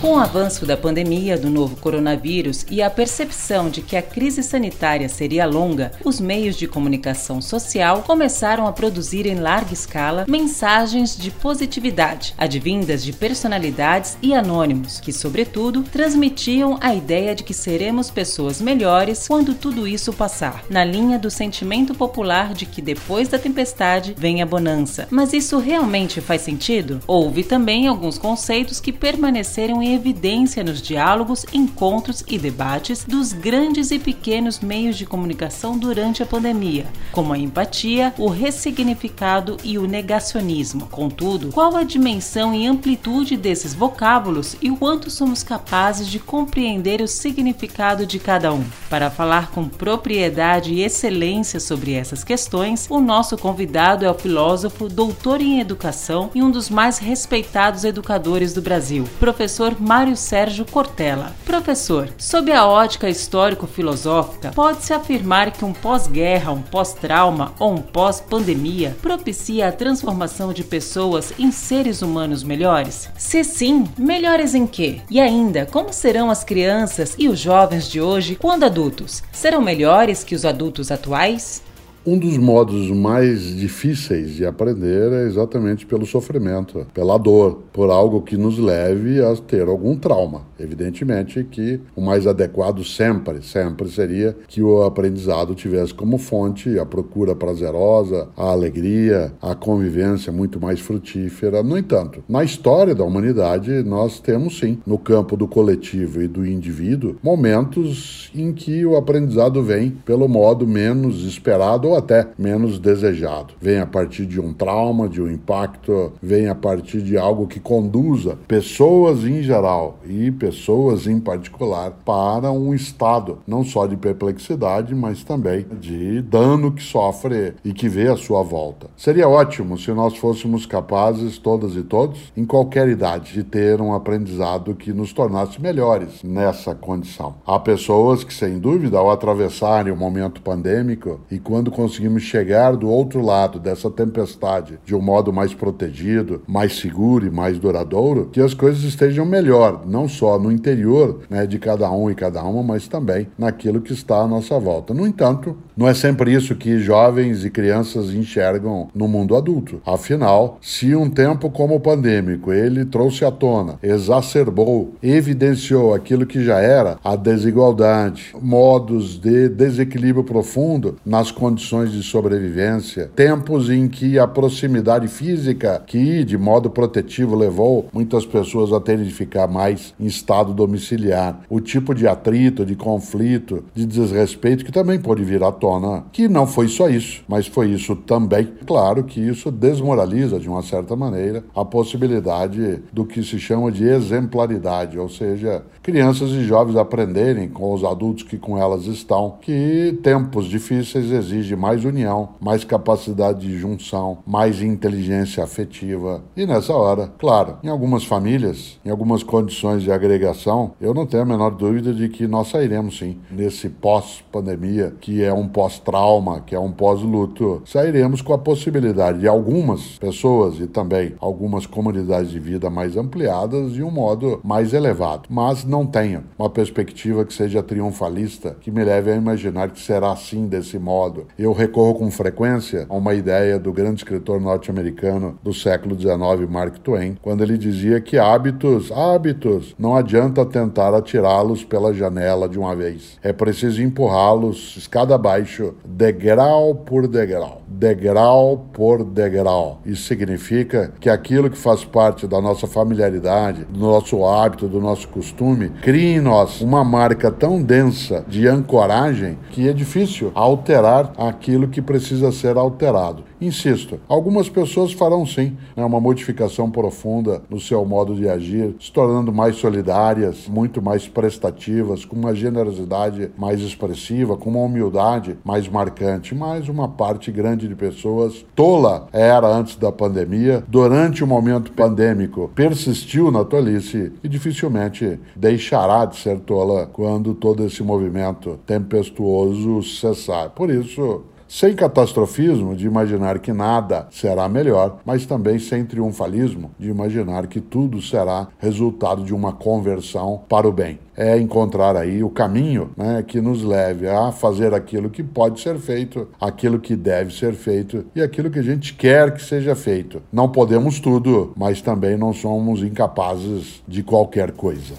Com o avanço da pandemia do novo coronavírus e a percepção de que a crise sanitária seria longa, os meios de comunicação social começaram a produzir em larga escala mensagens de positividade, advindas de personalidades e anônimos, que, sobretudo, transmitiam a ideia de que seremos pessoas melhores quando tudo isso passar, na linha do sentimento popular de que depois da tempestade vem a bonança. Mas isso realmente faz sentido? Houve também alguns conceitos que permaneceram em evidência nos diálogos, encontros e debates dos grandes e pequenos meios de comunicação durante a pandemia, como a empatia, o ressignificado e o negacionismo. Contudo, qual a dimensão e amplitude desses vocábulos e o quanto somos capazes de compreender o significado de cada um? Para falar com propriedade e excelência sobre essas questões, o nosso convidado é o filósofo, doutor em educação e um dos mais respeitados educadores do Brasil, professor Mário Sérgio Cortella. Professor, sob a ótica histórico-filosófica, pode-se afirmar que um pós-guerra, um pós-trauma ou um pós-pandemia propicia a transformação de pessoas em seres humanos melhores? Se sim, melhores em quê? E ainda, como serão as crianças e os jovens de hoje quando adultos? Serão melhores que os adultos atuais? Um dos modos mais difíceis de aprender é exatamente pelo sofrimento, pela dor, por algo que nos leve a ter algum trauma. Evidentemente que o mais adequado sempre, sempre seria que o aprendizado tivesse como fonte a procura prazerosa, a alegria, a convivência muito mais frutífera. No entanto, na história da humanidade, nós temos sim, no campo do coletivo e do indivíduo, momentos em que o aprendizado vem pelo modo menos esperado ou até menos desejado. Vem a partir de um trauma, de um impacto, vem a partir de algo que conduza pessoas em geral e pessoas em particular para um estado não só de perplexidade, mas também de dano que sofre e que vê à sua volta. Seria ótimo se nós fôssemos capazes, todas e todos, em qualquer idade, de ter um aprendizado que nos tornasse melhores nessa condição. Há pessoas que, sem dúvida, ao atravessarem o momento pandêmico e quando conseguimos chegar do outro lado dessa tempestade de um modo mais protegido, mais seguro e mais duradouro, que as coisas estejam melhor, não só no interior né, de cada um e cada uma, mas também naquilo que está à nossa volta. No entanto, não é sempre isso que jovens e crianças enxergam no mundo adulto. Afinal, se um tempo como o pandêmico ele trouxe à tona, exacerbou, evidenciou aquilo que já era a desigualdade, modos de desequilíbrio profundo nas condições de sobrevivência, tempos em que a proximidade física, que de modo protetivo levou muitas pessoas a terem de ficar mais em estado domiciliar, o tipo de atrito, de conflito, de desrespeito que também pode vir à tona, que não foi só isso, mas foi isso também. Claro que isso desmoraliza de uma certa maneira a possibilidade do que se chama de exemplaridade, ou seja, crianças e jovens aprenderem com os adultos que com elas estão que tempos difíceis exigem mais união, mais capacidade de junção, mais inteligência afetiva. E nessa hora, claro, em algumas famílias, em algumas condições de agregação, eu não tenho a menor dúvida de que nós sairemos sim nesse pós-pandemia, que é um pós-trauma, que é um pós-luto. Sairemos com a possibilidade de algumas pessoas e também algumas comunidades de vida mais ampliadas de um modo mais elevado. Mas não tenho uma perspectiva que seja triunfalista, que me leve a imaginar que será assim desse modo. Eu recorro com frequência a uma ideia do grande escritor norte-americano do século XIX, Mark Twain, quando ele dizia que hábitos, hábitos, não adianta tentar atirá-los pela janela de uma vez. É preciso empurrá-los escada abaixo, degrau por degrau, degrau por degrau. Isso significa que aquilo que faz parte da nossa familiaridade, do nosso hábito, do nosso costume, cria em nós uma marca tão densa de ancoragem que é difícil alterar aquilo que precisa ser alterado. Insisto, algumas pessoas farão sim né, uma modificação profunda no seu modo de agir, se tornando mais solidárias, muito mais prestativas, com uma generosidade mais expressiva, com uma humildade mais marcante. Mas uma parte grande de pessoas, tola era antes da pandemia, durante o momento pandêmico, persistiu na tolice e dificilmente deixará de ser tola quando todo esse movimento tempestuoso cessar. Por isso, sem catastrofismo de imaginar que nada será melhor, mas também sem triunfalismo de imaginar que tudo será resultado de uma conversão para o bem. É encontrar aí o caminho né, que nos leve a fazer aquilo que pode ser feito, aquilo que deve ser feito e aquilo que a gente quer que seja feito. Não podemos tudo, mas também não somos incapazes de qualquer coisa.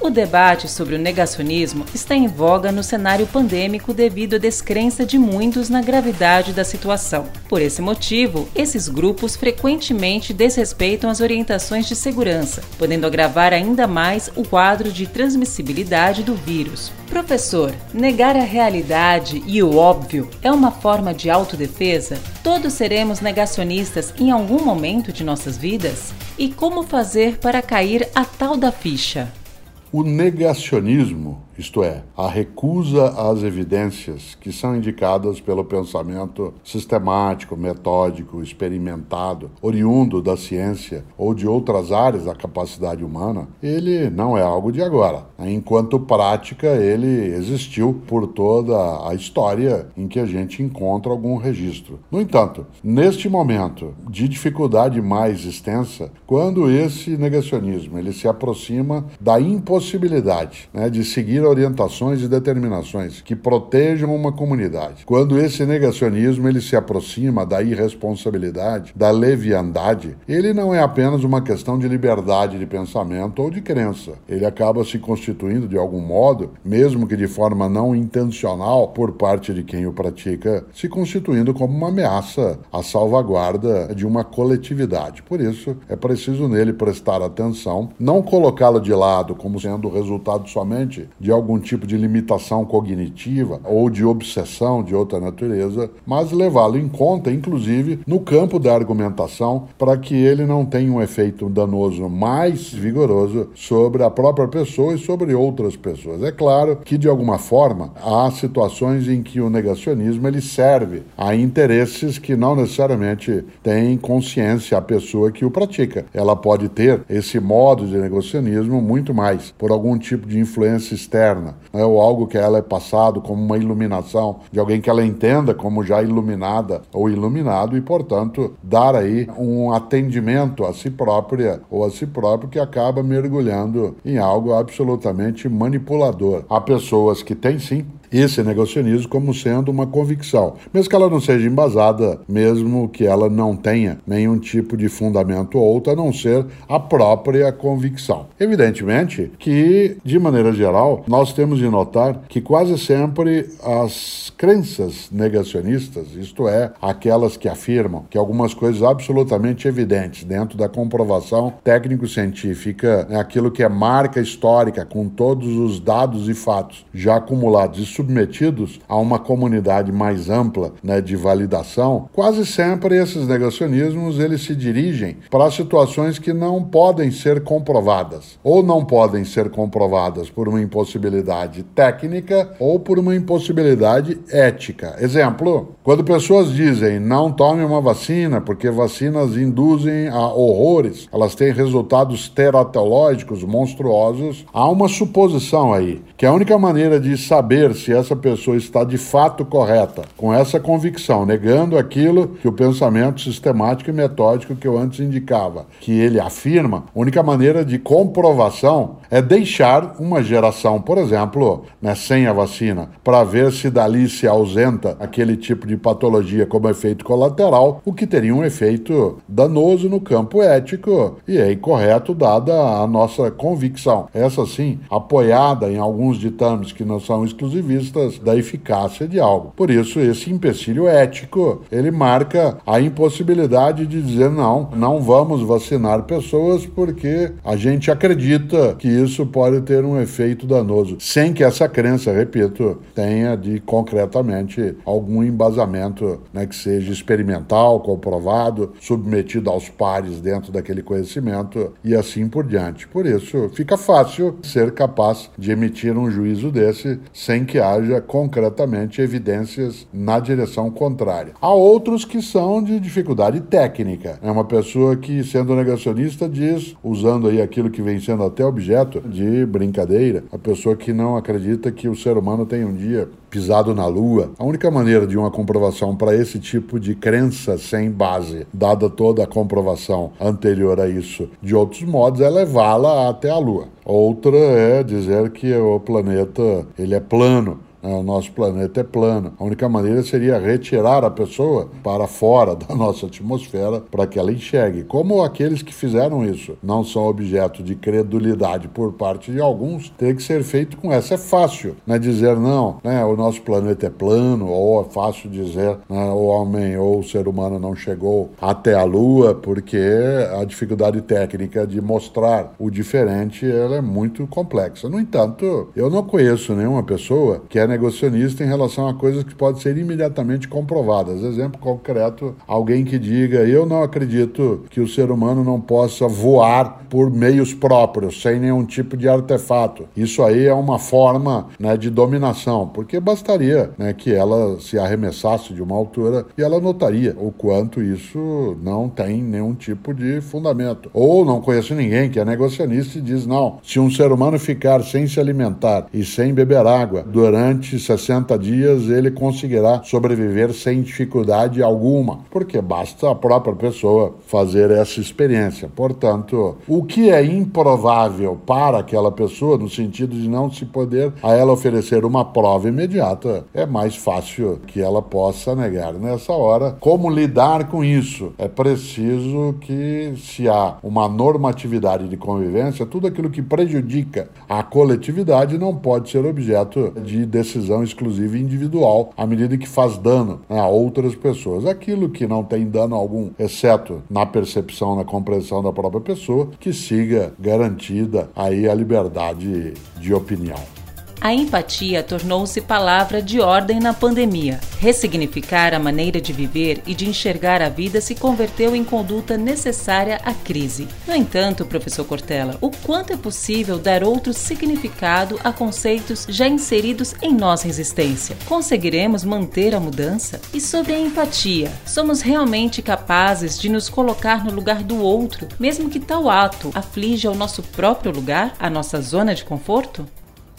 O debate sobre o negacionismo está em voga no cenário pandêmico devido à descrença de muitos na gravidade da situação. Por esse motivo, esses grupos frequentemente desrespeitam as orientações de segurança, podendo agravar ainda mais o quadro de transmissibilidade do vírus. Professor, negar a realidade e o óbvio é uma forma de autodefesa? Todos seremos negacionistas em algum momento de nossas vidas? E como fazer para cair a tal da ficha? O negacionismo isto é, a recusa às evidências que são indicadas pelo pensamento sistemático, metódico, experimentado, oriundo da ciência ou de outras áreas da capacidade humana, ele não é algo de agora. Enquanto prática, ele existiu por toda a história em que a gente encontra algum registro. No entanto, neste momento de dificuldade mais extensa, quando esse negacionismo ele se aproxima da impossibilidade né, de seguir orientações e determinações que protejam uma comunidade. Quando esse negacionismo ele se aproxima da irresponsabilidade, da leviandade, ele não é apenas uma questão de liberdade de pensamento ou de crença. Ele acaba se constituindo de algum modo, mesmo que de forma não intencional por parte de quem o pratica, se constituindo como uma ameaça à salvaguarda de uma coletividade. Por isso, é preciso nele prestar atenção, não colocá-lo de lado como sendo o resultado somente de algum tipo de limitação cognitiva ou de obsessão de outra natureza, mas levá-lo em conta, inclusive, no campo da argumentação, para que ele não tenha um efeito danoso mais vigoroso sobre a própria pessoa e sobre outras pessoas. É claro que, de alguma forma, há situações em que o negacionismo ele serve a interesses que não necessariamente tem consciência a pessoa que o pratica. Ela pode ter esse modo de negacionismo muito mais por algum tipo de influência externa externa, né, ou algo que ela é passado como uma iluminação de alguém que ela entenda como já iluminada ou iluminado e, portanto, dar aí um atendimento a si própria ou a si próprio que acaba mergulhando em algo absolutamente manipulador. Há pessoas que têm sim esse negacionismo como sendo uma convicção, mesmo que ela não seja embasada, mesmo que ela não tenha nenhum tipo de fundamento ou outro, a não ser a própria convicção. Evidentemente que, de maneira geral, nós temos de notar que quase sempre as crenças negacionistas, isto é, aquelas que afirmam que algumas coisas absolutamente evidentes dentro da comprovação técnico-científica, é aquilo que é marca histórica com todos os dados e fatos já acumulados submetidos a uma comunidade mais ampla né, de validação, quase sempre esses negacionismos eles se dirigem para situações que não podem ser comprovadas ou não podem ser comprovadas por uma impossibilidade técnica ou por uma impossibilidade ética. Exemplo, quando pessoas dizem não tome uma vacina porque vacinas induzem a horrores, elas têm resultados teratológicos monstruosos, há uma suposição aí que a única maneira de saber se se essa pessoa está de fato correta, com essa convicção, negando aquilo que o pensamento sistemático e metódico que eu antes indicava, que ele afirma, a única maneira de comprovação é deixar uma geração, por exemplo, né, sem a vacina, para ver se dali se ausenta aquele tipo de patologia como efeito colateral, o que teria um efeito danoso no campo ético e é incorreto dada a nossa convicção. Essa sim, apoiada em alguns ditames que não são exclusivistas da eficácia de algo. Por isso, esse empecilho ético, ele marca a impossibilidade de dizer não, não vamos vacinar pessoas porque a gente acredita que isso pode ter um efeito danoso, sem que essa crença, repito, tenha de concretamente algum embasamento né, que seja experimental, comprovado, submetido aos pares dentro daquele conhecimento e assim por diante. Por isso, fica fácil ser capaz de emitir um juízo desse sem que haja concretamente evidências na direção contrária. Há outros que são de dificuldade técnica. É uma pessoa que, sendo negacionista, diz, usando aí aquilo que vem sendo até objeto de brincadeira, a pessoa que não acredita que o ser humano tem um dia pisado na lua. A única maneira de uma comprovação para esse tipo de crença sem base, dada toda a comprovação anterior a isso de outros modos, é levá-la até a lua. Outra é dizer que o planeta ele é plano o nosso planeta é plano. A única maneira seria retirar a pessoa para fora da nossa atmosfera para que ela enxergue. Como aqueles que fizeram isso não são objeto de credulidade por parte de alguns, tem que ser feito com essa. É fácil né, dizer não, né, o nosso planeta é plano, ou é fácil dizer né, o homem ou o ser humano não chegou até a Lua, porque a dificuldade técnica de mostrar o diferente ela é muito complexa. No entanto, eu não conheço nenhuma pessoa que é negacionista em relação a coisas que podem ser imediatamente comprovadas. Exemplo concreto, alguém que diga: Eu não acredito que o ser humano não possa voar por meios próprios, sem nenhum tipo de artefato. Isso aí é uma forma né, de dominação, porque bastaria né, que ela se arremessasse de uma altura e ela notaria o quanto isso não tem nenhum tipo de fundamento. Ou não conheço ninguém que é negacionista e diz: Não, se um ser humano ficar sem se alimentar e sem beber água durante durante 60 dias ele conseguirá sobreviver sem dificuldade alguma, porque basta a própria pessoa fazer essa experiência. Portanto, o que é improvável para aquela pessoa, no sentido de não se poder a ela oferecer uma prova imediata, é mais fácil que ela possa negar. Nessa hora, como lidar com isso? É preciso que, se há uma normatividade de convivência, tudo aquilo que prejudica a coletividade não pode ser objeto de decisão decisão exclusiva e individual, à medida que faz dano né, a outras pessoas. Aquilo que não tem dano algum, exceto na percepção, na compreensão da própria pessoa, que siga garantida aí a liberdade de opinião. A empatia tornou-se palavra de ordem na pandemia. Ressignificar a maneira de viver e de enxergar a vida se converteu em conduta necessária à crise. No entanto, professor Cortella, o quanto é possível dar outro significado a conceitos já inseridos em nossa existência? Conseguiremos manter a mudança? E sobre a empatia, somos realmente capazes de nos colocar no lugar do outro, mesmo que tal ato aflija o nosso próprio lugar, a nossa zona de conforto?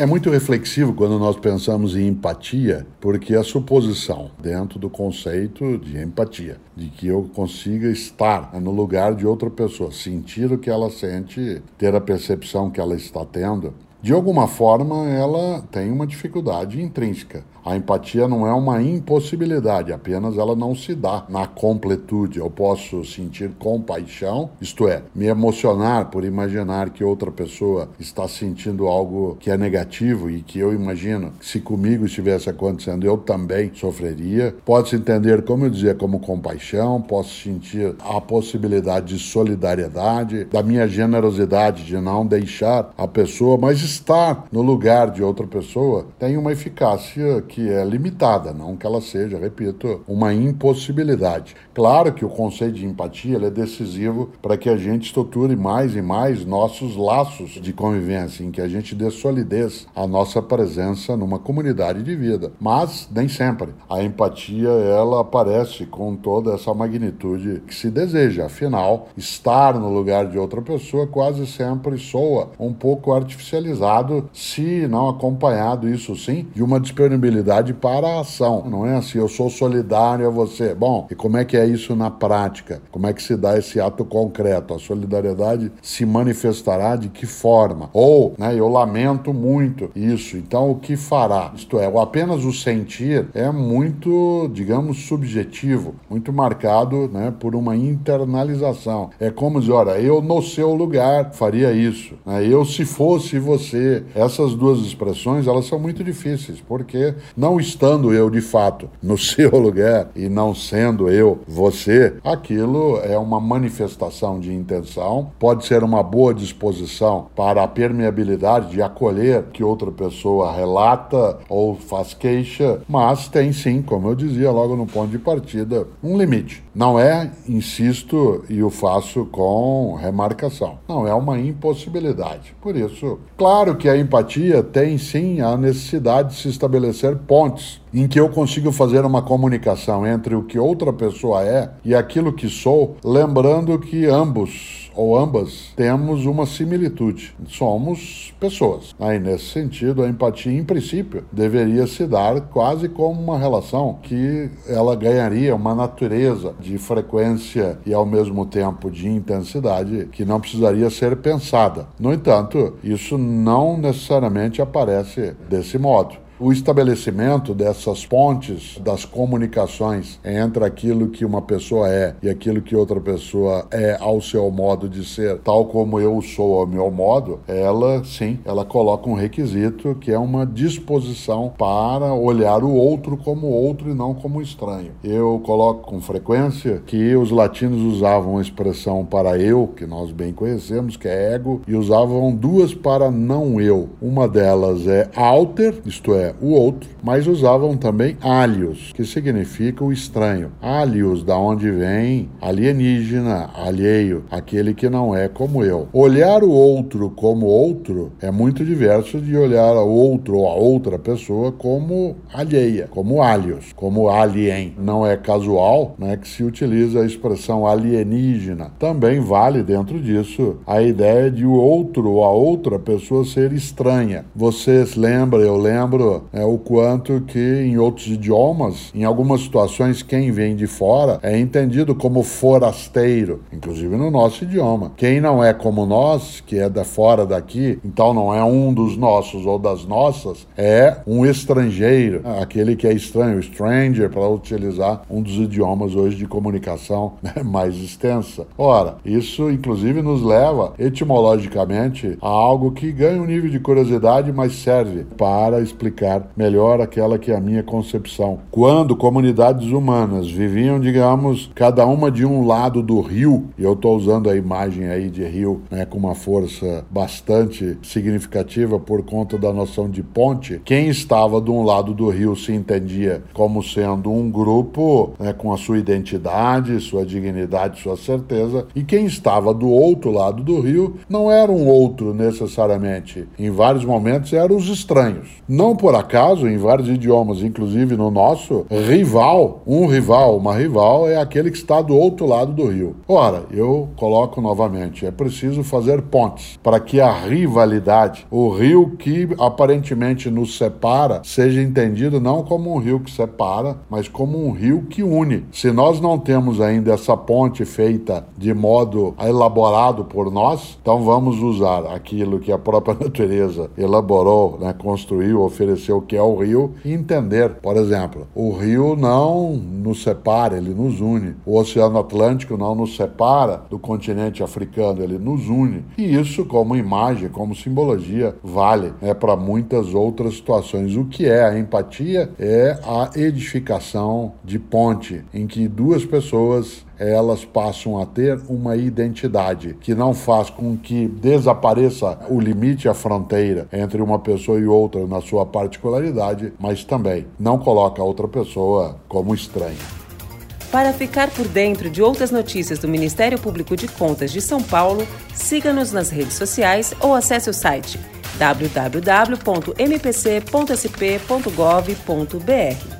É muito reflexivo quando nós pensamos em empatia, porque a suposição dentro do conceito de empatia, de que eu consiga estar no lugar de outra pessoa, sentir o que ela sente, ter a percepção que ela está tendo, de alguma forma ela tem uma dificuldade intrínseca. A empatia não é uma impossibilidade, apenas ela não se dá na completude. Eu posso sentir compaixão, isto é, me emocionar por imaginar que outra pessoa está sentindo algo que é negativo e que eu imagino que se comigo estivesse acontecendo eu também sofreria. Pode-se entender, como eu dizia, como compaixão, posso sentir a possibilidade de solidariedade, da minha generosidade de não deixar a pessoa, mas estar no lugar de outra pessoa tem uma eficácia que é limitada, não que ela seja, repito, uma impossibilidade. Claro que o conceito de empatia é decisivo para que a gente estruture mais e mais nossos laços de convivência, em que a gente dê solidez à nossa presença numa comunidade de vida. Mas nem sempre. A empatia ela aparece com toda essa magnitude que se deseja. Afinal, estar no lugar de outra pessoa quase sempre soa um pouco artificializado, se não acompanhado, isso sim, de uma disponibilidade solidariedade para a ação. Não é assim, eu sou solidário a você. Bom, e como é que é isso na prática? Como é que se dá esse ato concreto? A solidariedade se manifestará de que forma? Ou, né, eu lamento muito isso, então o que fará? Isto é, apenas o sentir é muito, digamos, subjetivo, muito marcado né, por uma internalização. É como dizer, olha, eu no seu lugar faria isso. Né? Eu, se fosse você. Essas duas expressões, elas são muito difíceis, porque não estando eu de fato no seu lugar e não sendo eu você, aquilo é uma manifestação de intenção, pode ser uma boa disposição para a permeabilidade de acolher que outra pessoa relata ou faz queixa, mas tem sim, como eu dizia logo no ponto de partida, um limite. Não é, insisto, e o faço com remarcação, não é uma impossibilidade. Por isso, claro que a empatia tem sim a necessidade de se estabelecer pontes em que eu consigo fazer uma comunicação entre o que outra pessoa é e aquilo que sou, lembrando que ambos ou ambas temos uma similitude. Somos pessoas. Aí, nesse sentido, a empatia, em princípio, deveria se dar quase como uma relação que ela ganharia uma natureza de frequência e, ao mesmo tempo, de intensidade que não precisaria ser pensada. No entanto, isso não necessariamente aparece desse modo o estabelecimento dessas pontes das comunicações entre aquilo que uma pessoa é e aquilo que outra pessoa é ao seu modo de ser, tal como eu sou ao meu modo, ela sim, ela coloca um requisito que é uma disposição para olhar o outro como outro e não como estranho. Eu coloco com frequência que os latinos usavam a expressão para eu, que nós bem conhecemos, que é ego, e usavam duas para não eu. Uma delas é alter, isto é, o outro, mas usavam também alios, que significa o estranho. Alios, da onde vem alienígena, alheio, aquele que não é como eu. Olhar o outro como outro é muito diverso de olhar o outro ou a outra pessoa como alheia, como alios, como alien. Não é casual né, que se utiliza a expressão alienígena. Também vale dentro disso a ideia de o outro ou a outra pessoa ser estranha. Vocês lembram, eu lembro é, o quanto que em outros idiomas, em algumas situações, quem vem de fora é entendido como forasteiro, inclusive no nosso idioma. Quem não é como nós, que é da fora daqui, então não é um dos nossos ou das nossas, é um estrangeiro, aquele que é estranho, stranger, para utilizar um dos idiomas hoje de comunicação né, mais extensa. Ora, isso inclusive nos leva etimologicamente a algo que ganha um nível de curiosidade, mas serve para explicar melhor aquela que é a minha concepção. Quando comunidades humanas viviam, digamos, cada uma de um lado do rio, e eu estou usando a imagem aí de rio né, com uma força bastante significativa por conta da noção de ponte, quem estava de um lado do rio se entendia como sendo um grupo né, com a sua identidade, sua dignidade, sua certeza, e quem estava do outro lado do rio não era um outro necessariamente. Em vários momentos eram os estranhos. Não por acaso em vários idiomas, inclusive no nosso, rival, um rival, uma rival, é aquele que está do outro lado do rio. Ora, eu coloco novamente, é preciso fazer pontes para que a rivalidade, o rio que aparentemente nos separa, seja entendido não como um rio que separa, mas como um rio que une. Se nós não temos ainda essa ponte feita de modo elaborado por nós, então vamos usar aquilo que a própria natureza elaborou, né, construiu, ofereceu que é o rio, e entender, por exemplo, o rio não nos separa, ele nos une. O Oceano Atlântico não nos separa do continente africano, ele nos une. E isso, como imagem, como simbologia, vale é para muitas outras situações. O que é a empatia? É a edificação de ponte em que duas pessoas elas passam a ter uma identidade que não faz com que desapareça o limite, a fronteira entre uma pessoa e outra na sua particularidade, mas também não coloca a outra pessoa como estranha. Para ficar por dentro de outras notícias do Ministério Público de Contas de São Paulo, siga-nos nas redes sociais ou acesse o site www.mpc.sp.gov.br.